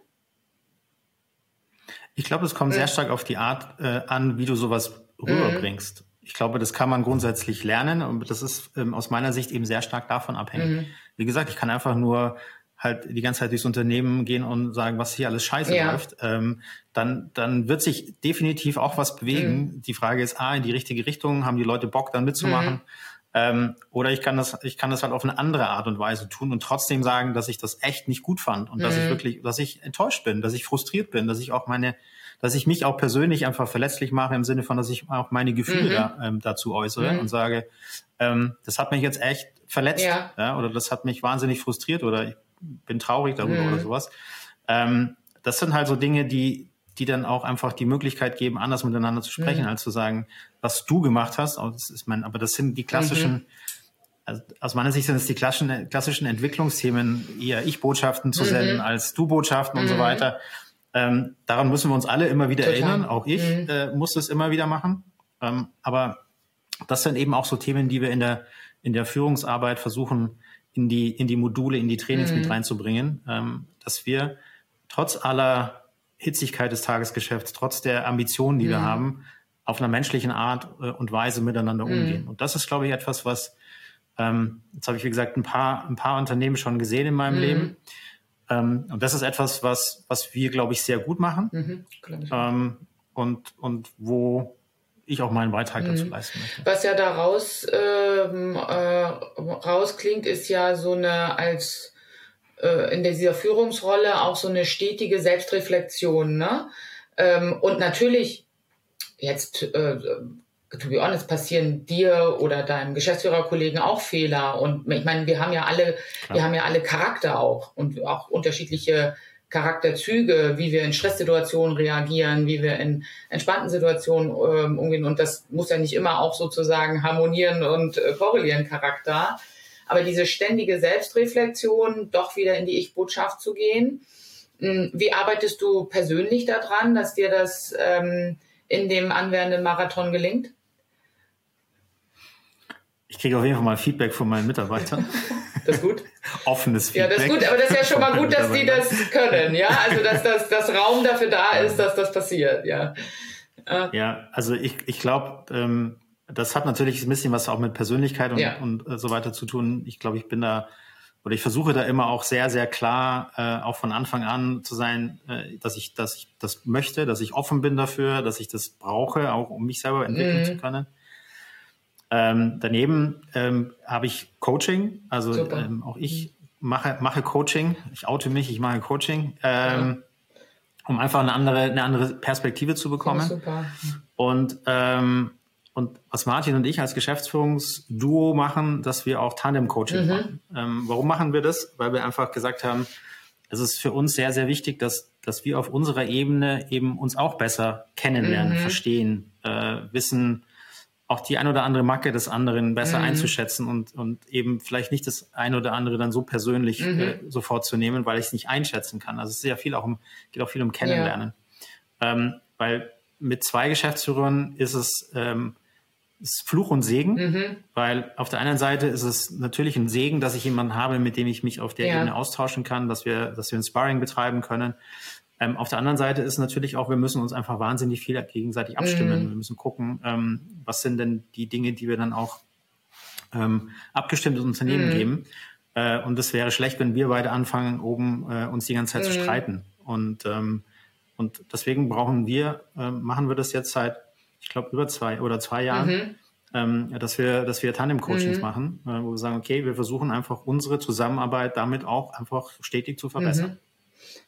Ich glaube, es kommt mhm. sehr stark auf die Art äh, an, wie du sowas rüberbringst. Mhm ich glaube, das kann man grundsätzlich lernen und das ist ähm, aus meiner Sicht eben sehr stark davon abhängig. Mhm. Wie gesagt, ich kann einfach nur halt die ganze Zeit durchs Unternehmen gehen und sagen, was hier alles scheiße ja. läuft, ähm, dann, dann wird sich definitiv auch was bewegen. Mhm. Die Frage ist, ah, in die richtige Richtung, haben die Leute Bock, dann mitzumachen? Mhm. Ähm, oder ich kann das, ich kann das halt auf eine andere Art und Weise tun und trotzdem sagen, dass ich das echt nicht gut fand und dass ich mhm. wirklich, dass ich enttäuscht bin, dass ich frustriert bin, dass ich auch meine dass ich mich auch persönlich einfach verletzlich mache im Sinne von, dass ich auch meine Gefühle mhm. da, ähm, dazu äußere mhm. und sage, ähm, das hat mich jetzt echt verletzt ja. ja. oder das hat mich wahnsinnig frustriert oder ich bin traurig darüber mhm. oder sowas. Ähm, das sind halt so Dinge, die, die dann auch einfach die Möglichkeit geben, anders miteinander zu sprechen, mhm. als zu sagen, was du gemacht hast. Das ist mein, aber das sind die klassischen, mhm. also aus meiner Sicht sind es die klassischen, klassischen Entwicklungsthemen, eher Ich-Botschaften zu mhm. senden als Du-Botschaften und so weiter. Ähm, daran müssen wir uns alle immer wieder Total. erinnern. Auch ich mhm. äh, muss es immer wieder machen. Ähm, aber das sind eben auch so Themen, die wir in der, in der Führungsarbeit versuchen, in die, in die Module, in die Trainings mhm. mit reinzubringen, ähm, dass wir trotz aller Hitzigkeit des Tagesgeschäfts, trotz der Ambitionen, die mhm. wir haben, auf einer menschlichen Art äh, und Weise miteinander mhm. umgehen. Und das ist, glaube ich, etwas, was, ähm, jetzt habe ich, wie gesagt, ein paar, ein paar Unternehmen schon gesehen in meinem mhm. Leben ähm, und das ist etwas, was, was wir, glaube ich, sehr gut machen. Mhm, ähm, und, und wo ich auch meinen Beitrag dazu mhm. leisten möchte. Was ja daraus ähm, äh, rausklingt, ist ja so eine als äh, in dieser Führungsrolle auch so eine stetige Selbstreflexion. Ne? Ähm, und natürlich jetzt äh, to be honest, passieren dir oder deinem Geschäftsführerkollegen auch Fehler. Und ich meine, wir haben ja alle, ja. wir haben ja alle Charakter auch und auch unterschiedliche Charakterzüge, wie wir in Stresssituationen reagieren, wie wir in entspannten Situationen ähm, umgehen. Und das muss ja nicht immer auch sozusagen harmonieren und äh, korrelieren Charakter. Aber diese ständige Selbstreflexion, doch wieder in die Ich-Botschaft zu gehen. Hm, wie arbeitest du persönlich daran, dass dir das ähm, in dem anwährenden Marathon gelingt? Ich kriege auf jeden Fall mal Feedback von meinen Mitarbeitern. Das ist gut. Offenes Feedback. Ja, das ist gut, aber das ist ja schon mal gut, dass die das können, ja. Also dass das dass Raum dafür da ist, dass das passiert, ja. Ja, also ich, ich glaube, ähm, das hat natürlich ein bisschen was auch mit Persönlichkeit und, ja. und äh, so weiter zu tun. Ich glaube, ich bin da oder ich versuche da immer auch sehr, sehr klar, äh, auch von Anfang an zu sein, äh, dass ich, dass ich das möchte, dass ich offen bin dafür, dass ich das brauche, auch um mich selber entwickeln mhm. zu können. Ähm, daneben ähm, habe ich Coaching, also ähm, auch ich mache, mache Coaching, ich oute mich, ich mache Coaching, ähm, ja. um einfach eine andere, eine andere Perspektive zu bekommen. Super. Und, ähm, und was Martin und ich als Geschäftsführungsduo machen, dass wir auch Tandem-Coaching mhm. machen. Ähm, warum machen wir das? Weil wir einfach gesagt haben, es ist für uns sehr, sehr wichtig, dass, dass wir auf unserer Ebene eben uns auch besser kennenlernen, mhm. verstehen, äh, wissen, auch die ein oder andere Macke des anderen besser mhm. einzuschätzen und, und eben vielleicht nicht das ein oder andere dann so persönlich mhm. äh, sofort zu nehmen, weil ich es nicht einschätzen kann. Also es ist sehr viel auch um, geht auch viel um Kennenlernen. Ja. Ähm, weil mit zwei Geschäftsführern ist es ähm, ist Fluch und Segen, mhm. weil auf der einen Seite ist es natürlich ein Segen, dass ich jemanden habe, mit dem ich mich auf der ja. Ebene austauschen kann, dass wir, dass wir ein Sparring betreiben können. Ähm, auf der anderen Seite ist natürlich auch, wir müssen uns einfach wahnsinnig viel gegenseitig abstimmen. Mhm. Wir müssen gucken, ähm, was sind denn die Dinge, die wir dann auch ähm, abgestimmt ins Unternehmen mhm. geben. Äh, und es wäre schlecht, wenn wir beide anfangen, oben äh, uns die ganze Zeit mhm. zu streiten. Und, ähm, und deswegen brauchen wir, äh, machen wir das jetzt seit, ich glaube, über zwei oder zwei Jahren. Mhm. Ähm, dass wir, dass wir Tandem-Coachings mhm. machen, äh, wo wir sagen, okay, wir versuchen einfach unsere Zusammenarbeit damit auch einfach stetig zu verbessern.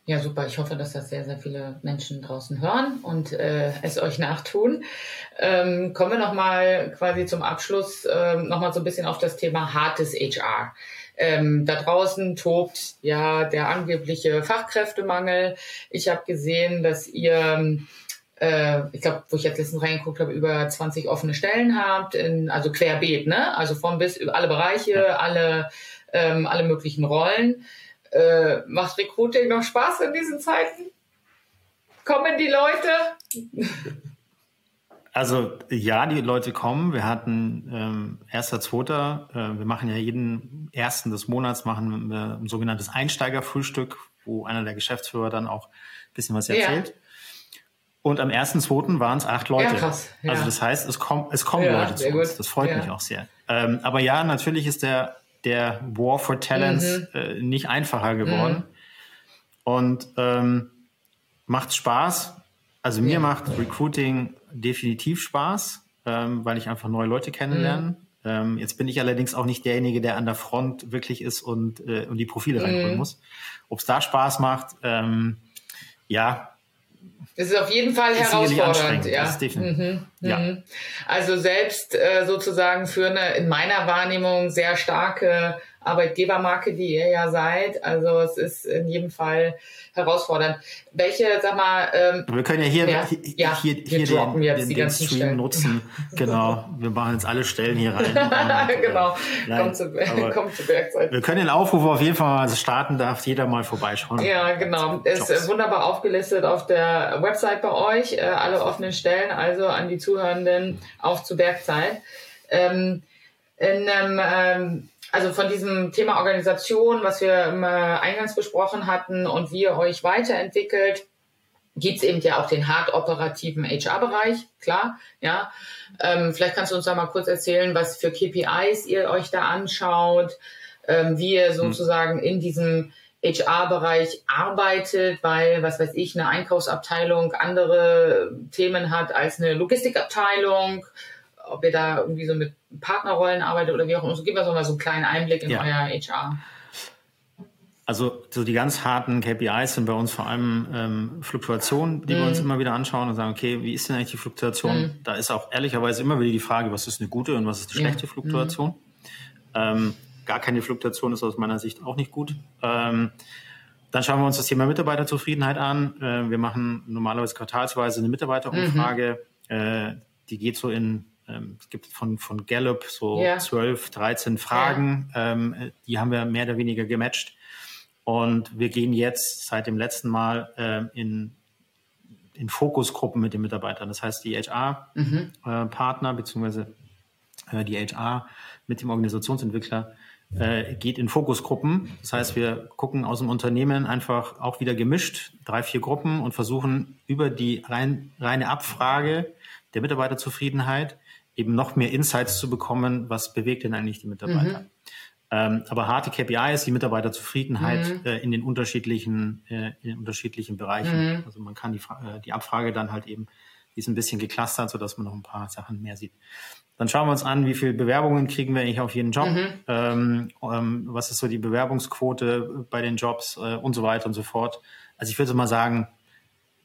Ja, super. Ich hoffe, dass das sehr, sehr viele Menschen draußen hören und äh, es euch nachtun. Ähm, kommen wir nochmal quasi zum Abschluss ähm, nochmal so ein bisschen auf das Thema hartes HR. Ähm, da draußen tobt ja der angebliche Fachkräftemangel. Ich habe gesehen, dass ihr äh, ich glaube, wo ich jetzt letztens reingeguckt habe, über 20 offene Stellen habt, in, also querbeet, ne? Also von bis über alle Bereiche, alle, ähm, alle möglichen Rollen. Äh, macht Recruiting noch Spaß in diesen Zeiten? Kommen die Leute? Also ja, die Leute kommen. Wir hatten ähm, erster, zweiter. Äh, wir machen ja jeden ersten des Monats machen wir ein sogenanntes Einsteigerfrühstück, wo einer der Geschäftsführer dann auch ein bisschen was erzählt. Ja. Und am ersten, zweiten waren es acht Leute. Ja, krass. Ja. Also das heißt, es, kommen es kommen Leute zu uns. Gut. Das freut mich auch sehr. Ähm, aber ja, natürlich ist der der War for Talents mhm. äh, nicht einfacher geworden. Mhm. Und ähm, macht Spaß. Also mir ja. macht Recruiting definitiv Spaß, ähm, weil ich einfach neue Leute kennenlerne. Mhm. Ähm, jetzt bin ich allerdings auch nicht derjenige, der an der Front wirklich ist und, äh, und die Profile reinholen mhm. muss. Ob es da Spaß macht, ähm, ja, es ist auf jeden Fall herausfordernd, ja. Mhm, ja. Mhm. Also selbst äh, sozusagen für eine in meiner Wahrnehmung sehr starke Arbeitgebermarke, die ihr ja seid. Also es ist in jedem Fall herausfordernd. Welche, sag mal, ähm, wir können ja hier, ja, hier, ja, hier, hier den, den, den Stream Stellen. nutzen. Genau, wir machen jetzt alle Stellen hier rein. Genau, kommt, zu, kommt zu Bergzeit. Wir können den Aufruf auf jeden Fall mal starten, darf jeder mal vorbeischauen. Ja, genau. Ist Jobs. wunderbar aufgelistet auf der Website bei euch, äh, alle offenen Stellen, also an die Zuhörenden auf zu Bergzeit. Ähm, in einem ähm, also von diesem Thema Organisation, was wir äh, eingangs besprochen hatten und wie ihr euch weiterentwickelt, gibt's eben ja auch den hart operativen HR-Bereich, klar, ja. Ähm, vielleicht kannst du uns da mal kurz erzählen, was für KPIs ihr euch da anschaut, ähm, wie ihr hm. sozusagen in diesem HR-Bereich arbeitet, weil, was weiß ich, eine Einkaufsabteilung andere Themen hat als eine Logistikabteilung ob ihr da irgendwie so mit Partnerrollen arbeitet oder wie auch immer. So, gib uns doch mal so einen kleinen Einblick in ja. euer HR. Also so die ganz harten KPIs sind bei uns vor allem ähm, Fluktuationen, die mm. wir uns mhm. immer wieder anschauen und sagen, okay, wie ist denn eigentlich die Fluktuation? Mm. Da ist auch ehrlicherweise immer wieder die Frage, was ist eine gute und was ist eine schlechte ja. Fluktuation? Mm. Ähm, gar keine Fluktuation ist aus meiner Sicht auch nicht gut. Ähm, dann schauen wir uns das Thema Mitarbeiterzufriedenheit an. Äh, wir machen normalerweise quartalsweise eine Mitarbeiterumfrage. -hmm. Äh, die geht so in ähm, es gibt von, von Gallup so ja. 12, 13 Fragen, ja. ähm, die haben wir mehr oder weniger gematcht. Und wir gehen jetzt seit dem letzten Mal ähm, in, in Fokusgruppen mit den Mitarbeitern. Das heißt, die HR-Partner mhm. äh, beziehungsweise äh, die HR mit dem Organisationsentwickler äh, geht in Fokusgruppen. Das heißt, wir gucken aus dem Unternehmen einfach auch wieder gemischt, drei, vier Gruppen und versuchen über die rein, reine Abfrage der Mitarbeiterzufriedenheit eben noch mehr Insights zu bekommen, was bewegt denn eigentlich die Mitarbeiter. Mhm. Ähm, aber harte KPIs, die Mitarbeiterzufriedenheit mhm. äh, in den unterschiedlichen, äh, in den unterschiedlichen Bereichen. Mhm. Also man kann die, äh, die Abfrage dann halt eben, die ist ein bisschen geclustert, sodass man noch ein paar Sachen mehr sieht. Dann schauen wir uns an, wie viele Bewerbungen kriegen wir eigentlich auf jeden Job, mhm. ähm, ähm, was ist so die Bewerbungsquote bei den Jobs äh, und so weiter und so fort. Also ich würde mal sagen,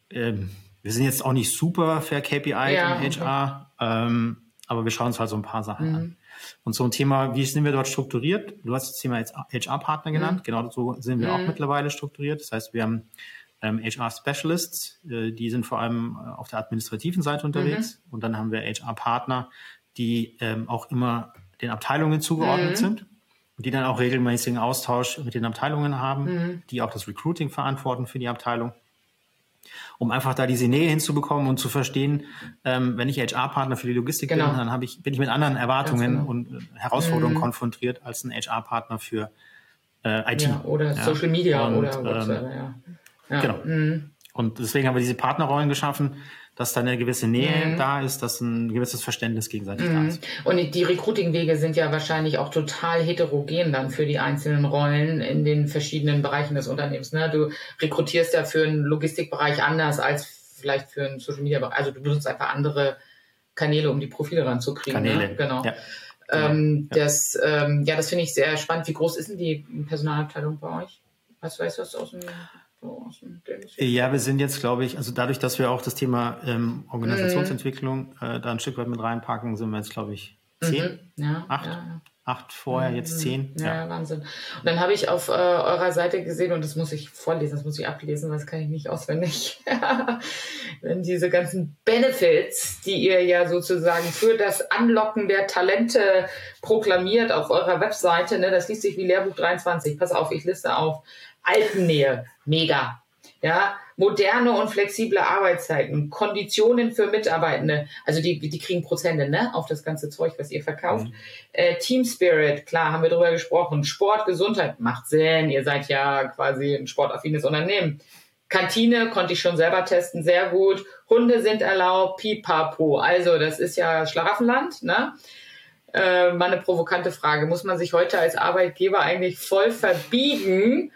ähm, wir sind jetzt auch nicht super fair KPI ja, im HR, okay. Aber wir schauen uns halt so ein paar Sachen mhm. an. Und so ein Thema, wie sind wir dort strukturiert? Du hast das Thema jetzt HR-Partner genannt. Mhm. Genau so sind wir mhm. auch mittlerweile strukturiert. Das heißt, wir haben ähm, HR-Specialists, äh, die sind vor allem äh, auf der administrativen Seite unterwegs. Mhm. Und dann haben wir HR-Partner, die ähm, auch immer den Abteilungen zugeordnet mhm. sind und die dann auch regelmäßigen Austausch mit den Abteilungen haben, mhm. die auch das Recruiting verantworten für die Abteilung um einfach da diese Nähe hinzubekommen und zu verstehen, ähm, wenn ich HR-Partner für die Logistik genau. bin, dann ich, bin ich mit anderen Erwartungen genau. und äh, Herausforderungen mhm. konfrontiert als ein HR-Partner für äh, IT. Ja, oder ja. Social Media und, oder WhatsApp, ähm, ja. ja. Genau. Mhm. Und deswegen haben wir diese Partnerrollen geschaffen, dass da eine gewisse Nähe mhm. da ist, dass ein gewisses Verständnis gegenseitig mhm. da ist. Und die Recruiting-Wege sind ja wahrscheinlich auch total heterogen dann für die einzelnen Rollen in den verschiedenen Bereichen des Unternehmens. Ne? Du rekrutierst ja für einen Logistikbereich anders als vielleicht für einen Social Media Bereich. Also du benutzt einfach andere Kanäle, um die Profile ranzukriegen. Ne? Kanäle, ne? genau. Ja. Ähm, ja. Das, ähm, ja, das finde ich sehr spannend. Wie groß ist denn die Personalabteilung bei euch? Was weißt du aus dem ja, wir sind jetzt, glaube ich, also dadurch, dass wir auch das Thema ähm, Organisationsentwicklung mhm. äh, da ein Stück weit mit reinpacken, sind wir jetzt, glaube ich, zehn, mhm. ja, acht. Ja. Acht vorher, jetzt mhm. zehn. Ja, ja. Wahnsinn. Und dann habe ich auf äh, eurer Seite gesehen, und das muss ich vorlesen, das muss ich ablesen, das kann ich nicht auswendig. Wenn diese ganzen Benefits, die ihr ja sozusagen für das Anlocken der Talente proklamiert auf eurer Webseite, ne, das liest sich wie Lehrbuch 23. Pass auf, ich liste auf. Altennähe, mega. Ja, moderne und flexible Arbeitszeiten, Konditionen für Mitarbeitende, also die, die kriegen Prozente ne, auf das ganze Zeug, was ihr verkauft. Mhm. Äh, Team Spirit, klar, haben wir drüber gesprochen. Sport, Gesundheit, macht Sinn, ihr seid ja quasi ein sportaffines Unternehmen. Kantine konnte ich schon selber testen, sehr gut. Hunde sind erlaubt, pipapo. Also das ist ja Schlaraffenland, ne? Äh, mal eine provokante Frage. Muss man sich heute als Arbeitgeber eigentlich voll verbiegen,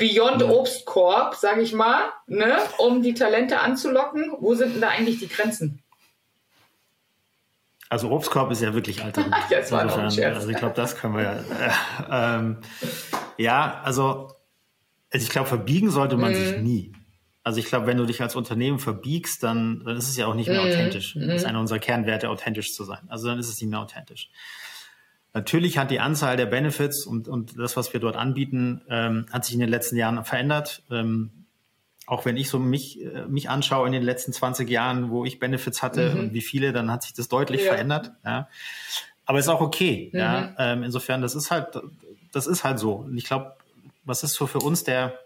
Beyond Obstkorb, sage ich mal, ne, um die Talente anzulocken. Wo sind denn da eigentlich die Grenzen? Also Obstkorb ist ja wirklich alter. das war Insofern, also ich glaube, das können wir ja. Äh, ähm, ja, also, also ich glaube, verbiegen sollte man mm. sich mhm. nie. Also ich glaube, wenn du dich als Unternehmen verbiegst, dann, dann ist es ja auch nicht mehr mm. authentisch. Das ist mhm. einer unserer Kernwerte, authentisch zu sein. Also dann ist es nicht mehr authentisch. Natürlich hat die Anzahl der Benefits und, und das, was wir dort anbieten, ähm, hat sich in den letzten Jahren verändert. Ähm, auch wenn ich so mich, äh, mich anschaue in den letzten 20 Jahren, wo ich Benefits hatte mhm. und wie viele, dann hat sich das deutlich ja. verändert. Ja. Aber ist auch okay. Mhm. Ja. Ähm, insofern, das ist halt, das ist halt so. Und ich glaube, was ist so für uns der,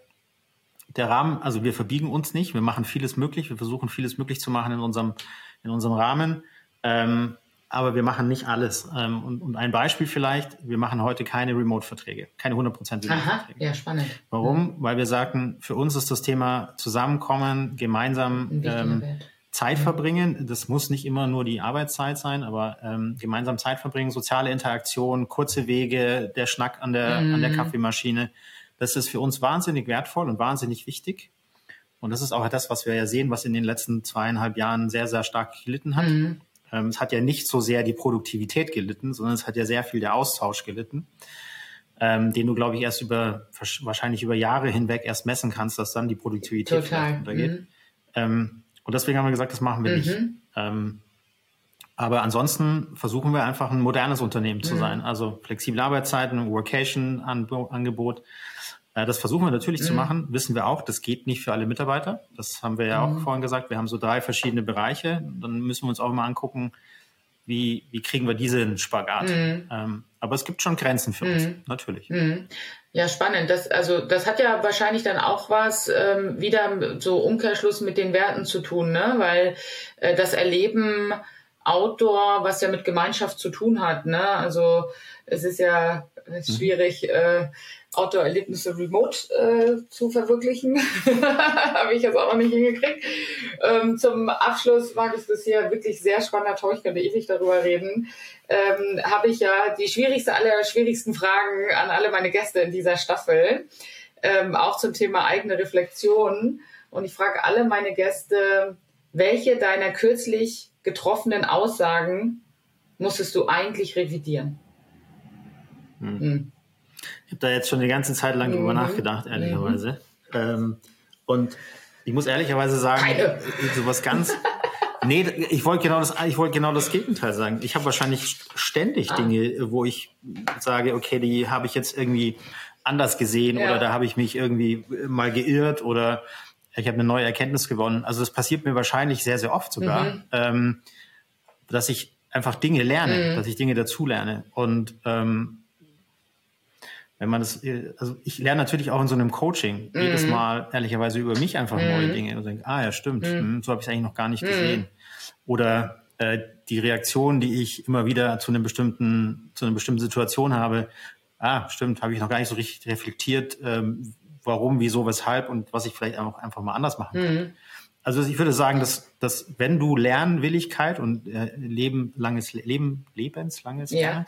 der Rahmen? Also wir verbiegen uns nicht. Wir machen vieles möglich. Wir versuchen vieles möglich zu machen in unserem, in unserem Rahmen. Ähm, aber wir machen nicht alles. Ähm, und, und, ein Beispiel vielleicht, wir machen heute keine Remote-Verträge, keine 100% Remote-Verträge. ja, spannend. Warum? Mhm. Weil wir sagten, für uns ist das Thema Zusammenkommen, gemeinsam ähm, Zeit mhm. verbringen. Das muss nicht immer nur die Arbeitszeit sein, aber ähm, gemeinsam Zeit verbringen, soziale Interaktion, kurze Wege, der Schnack an der, mhm. an der mhm. Kaffeemaschine. Das ist für uns wahnsinnig wertvoll und wahnsinnig wichtig. Und das ist auch das, was wir ja sehen, was in den letzten zweieinhalb Jahren sehr, sehr stark gelitten hat. Mhm. Ähm, es hat ja nicht so sehr die Produktivität gelitten, sondern es hat ja sehr viel der Austausch gelitten, ähm, den du, glaube ich, erst über wahrscheinlich über Jahre hinweg erst messen kannst, dass dann die Produktivität Total. untergeht. Mhm. Ähm, und deswegen haben wir gesagt, das machen wir mhm. nicht. Ähm, aber ansonsten versuchen wir einfach ein modernes Unternehmen zu mhm. sein. Also flexible Arbeitszeiten, Workation-Angebot. Äh, das versuchen wir natürlich mhm. zu machen, wissen wir auch, das geht nicht für alle Mitarbeiter. Das haben wir ja auch mhm. vorhin gesagt. Wir haben so drei verschiedene Bereiche. Dann müssen wir uns auch mal angucken, wie, wie kriegen wir diesen Spagat. Mhm. Ähm, aber es gibt schon Grenzen für uns, mhm. natürlich. Mhm. Ja, spannend. Das, also, das hat ja wahrscheinlich dann auch was ähm, wieder so Umkehrschluss mit den Werten zu tun, ne? weil äh, das Erleben Outdoor, was ja mit Gemeinschaft zu tun hat. Ne? Also es ist ja mhm. schwierig, äh, Outdoor-Erlebnisse remote äh, zu verwirklichen. Habe ich jetzt auch noch nicht hingekriegt. Ähm, zum Abschluss, Markus, das hier wirklich sehr spannender Talk, ich könnte ewig darüber reden. Ähm, Habe ich ja die schwierigste aller schwierigsten Fragen an alle meine Gäste in dieser Staffel. Ähm, auch zum Thema eigene Reflexion. Und ich frage alle meine Gäste, welche deiner kürzlich getroffenen Aussagen musstest du eigentlich revidieren? Hm. Hm. Habe da jetzt schon die ganze Zeit lang mhm. drüber nachgedacht, ehrlicherweise. Mhm. Ähm, und ich muss ehrlicherweise sagen, Keine. sowas ganz. nee, ich wollte genau das, ich wollte genau das Gegenteil sagen. Ich habe wahrscheinlich ständig ah. Dinge, wo ich sage, okay, die habe ich jetzt irgendwie anders gesehen ja. oder da habe ich mich irgendwie mal geirrt oder ich habe eine neue Erkenntnis gewonnen. Also das passiert mir wahrscheinlich sehr, sehr oft sogar, mhm. ähm, dass ich einfach Dinge lerne, mhm. dass ich Dinge dazulerne. Und ähm, wenn man das, also ich lerne natürlich auch in so einem Coaching mhm. jedes Mal ehrlicherweise über mich einfach mhm. neue Dinge und denke, ah ja, stimmt, mhm. Hm, so habe ich es eigentlich noch gar nicht mhm. gesehen. Oder äh, die Reaktion, die ich immer wieder zu einem bestimmten, zu einer bestimmten Situation habe, ah, stimmt, habe ich noch gar nicht so richtig reflektiert, ähm, warum, wieso, weshalb und was ich vielleicht auch einfach mal anders machen kann. Mhm. Also ich würde sagen, dass, dass wenn du Lernwilligkeit und äh, lebenlanges Leben, lebenslanges ja. Lernen,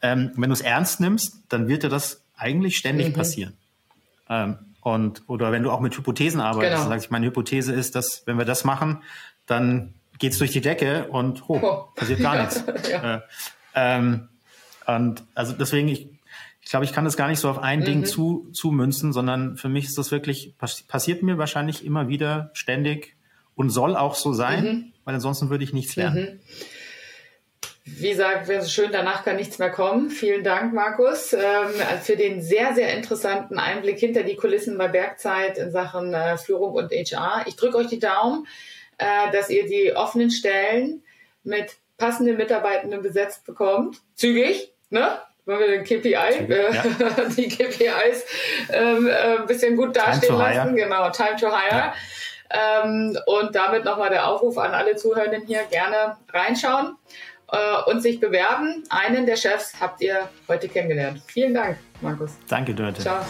ähm, wenn du es ernst nimmst, dann wird dir das eigentlich ständig mhm. passieren. Ähm, und oder wenn du auch mit Hypothesen arbeitest, genau. sagst ich, meine Hypothese ist, dass wenn wir das machen, dann geht's durch die Decke und oh, oh. passiert gar nichts. ja. äh, ähm, und also deswegen, ich, ich glaube, ich kann das gar nicht so auf ein mhm. Ding zu, zumünzen, sondern für mich ist das wirklich, passiert mir wahrscheinlich immer wieder ständig und soll auch so sein, mhm. weil ansonsten würde ich nichts lernen. Mhm. Wie gesagt, wäre so schön, danach kann nichts mehr kommen. Vielen Dank, Markus, ähm, für den sehr, sehr interessanten Einblick hinter die Kulissen bei Bergzeit in Sachen äh, Führung und HR. Ich drücke euch die Daumen, äh, dass ihr die offenen Stellen mit passenden Mitarbeitenden besetzt bekommt. Zügig, ne? Wenn wir den KPI, äh, ja. die KPIs ähm, äh, ein bisschen gut dastehen lassen. Genau, Time to Hire. Ja. Ähm, und damit nochmal der Aufruf an alle Zuhörenden hier, gerne reinschauen äh, und sich bewerben. Einen der Chefs habt ihr heute kennengelernt. Vielen Dank, Markus. Danke, Dörte. Ciao.